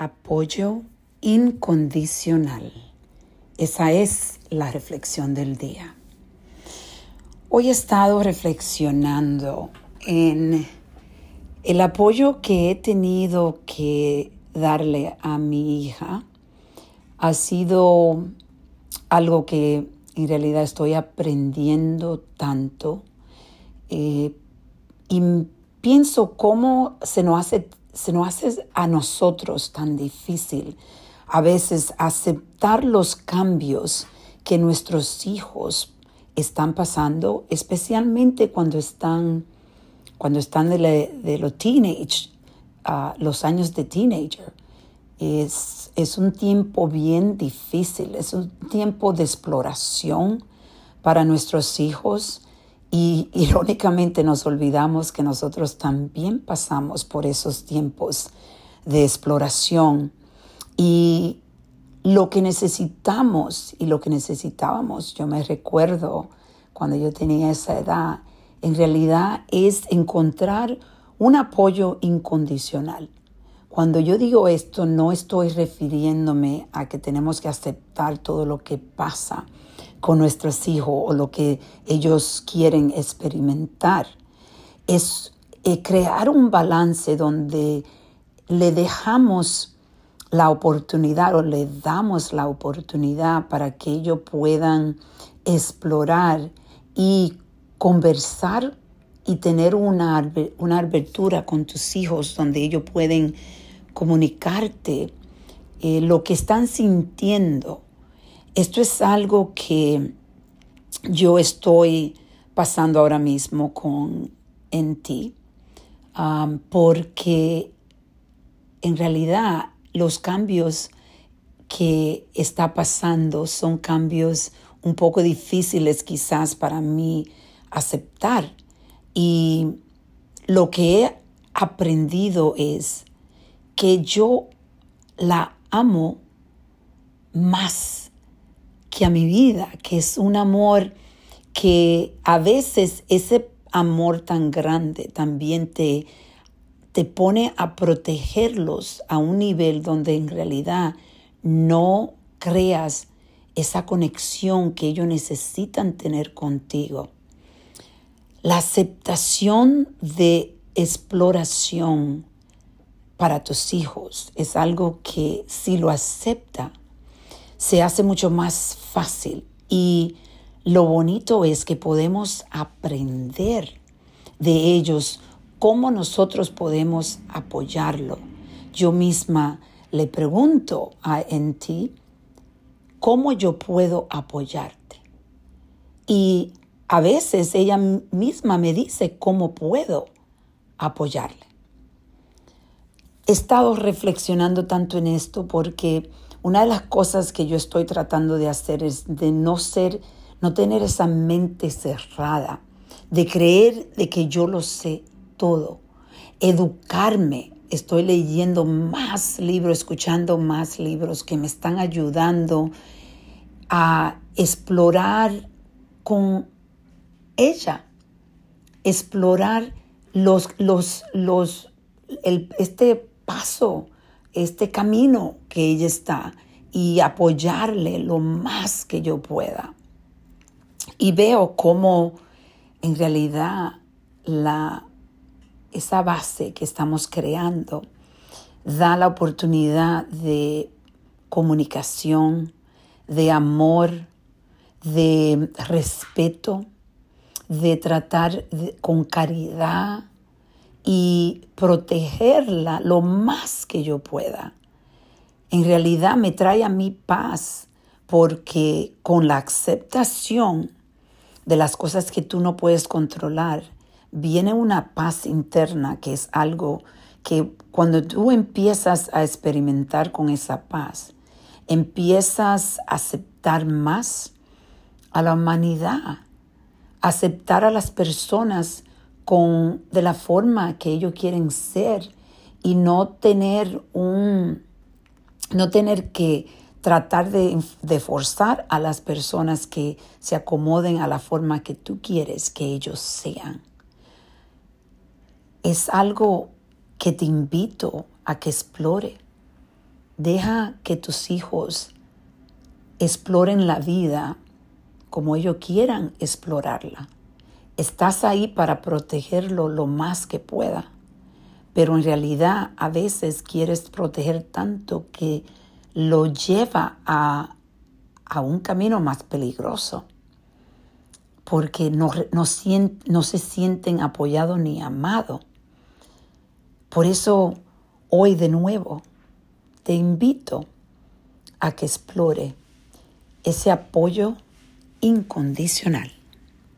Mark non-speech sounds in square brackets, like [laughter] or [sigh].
Apoyo incondicional. Esa es la reflexión del día. Hoy he estado reflexionando en el apoyo que he tenido que darle a mi hija. Ha sido algo que en realidad estoy aprendiendo tanto eh, y pienso cómo se nos hace se nos hace a nosotros tan difícil a veces aceptar los cambios que nuestros hijos están pasando, especialmente cuando están, cuando están de, los teenage, los años de teenager. Es, es un tiempo bien difícil, es un tiempo de exploración para nuestros hijos y [laughs] irónicamente nos olvidamos que nosotros también pasamos por esos tiempos de exploración y lo que necesitamos y lo que necesitábamos, yo me recuerdo cuando yo tenía esa edad, en realidad es encontrar un apoyo incondicional. Cuando yo digo esto, no estoy refiriéndome a que tenemos que aceptar todo lo que pasa con nuestros hijos o lo que ellos quieren experimentar. Es eh, crear un balance donde le dejamos la oportunidad o le damos la oportunidad para que ellos puedan explorar y conversar y tener una, una abertura con tus hijos donde ellos pueden comunicarte eh, lo que están sintiendo esto es algo que yo estoy pasando ahora mismo con en ti, um, porque en realidad los cambios que está pasando son cambios un poco difíciles quizás para mí aceptar. Y lo que he aprendido es que yo la amo más que a mi vida, que es un amor que a veces ese amor tan grande también te, te pone a protegerlos a un nivel donde en realidad no creas esa conexión que ellos necesitan tener contigo. La aceptación de exploración para tus hijos es algo que si lo acepta, se hace mucho más y lo bonito es que podemos aprender de ellos cómo nosotros podemos apoyarlo. Yo misma le pregunto a en ti, ¿cómo yo puedo apoyarte? Y a veces ella misma me dice cómo puedo apoyarle. He estado reflexionando tanto en esto porque una de las cosas que yo estoy tratando de hacer es de no ser, no tener esa mente cerrada, de creer de que yo lo sé todo, educarme. Estoy leyendo más libros, escuchando más libros que me están ayudando a explorar con ella, explorar los, los, los, el, este paso este camino que ella está y apoyarle lo más que yo pueda. Y veo cómo en realidad la, esa base que estamos creando da la oportunidad de comunicación, de amor, de respeto, de tratar con caridad, y protegerla lo más que yo pueda. En realidad me trae a mí paz porque con la aceptación de las cosas que tú no puedes controlar, viene una paz interna que es algo que cuando tú empiezas a experimentar con esa paz, empiezas a aceptar más a la humanidad, aceptar a las personas con, de la forma que ellos quieren ser y no tener un, no tener que tratar de, de, forzar a las personas que se acomoden a la forma que tú quieres que ellos sean. Es algo que te invito a que explore, Deja que tus hijos exploren la vida como ellos quieran explorarla. Estás ahí para protegerlo lo más que pueda, pero en realidad a veces quieres proteger tanto que lo lleva a, a un camino más peligroso, porque no, no, no se sienten apoyados ni amados. Por eso hoy de nuevo te invito a que explore ese apoyo incondicional.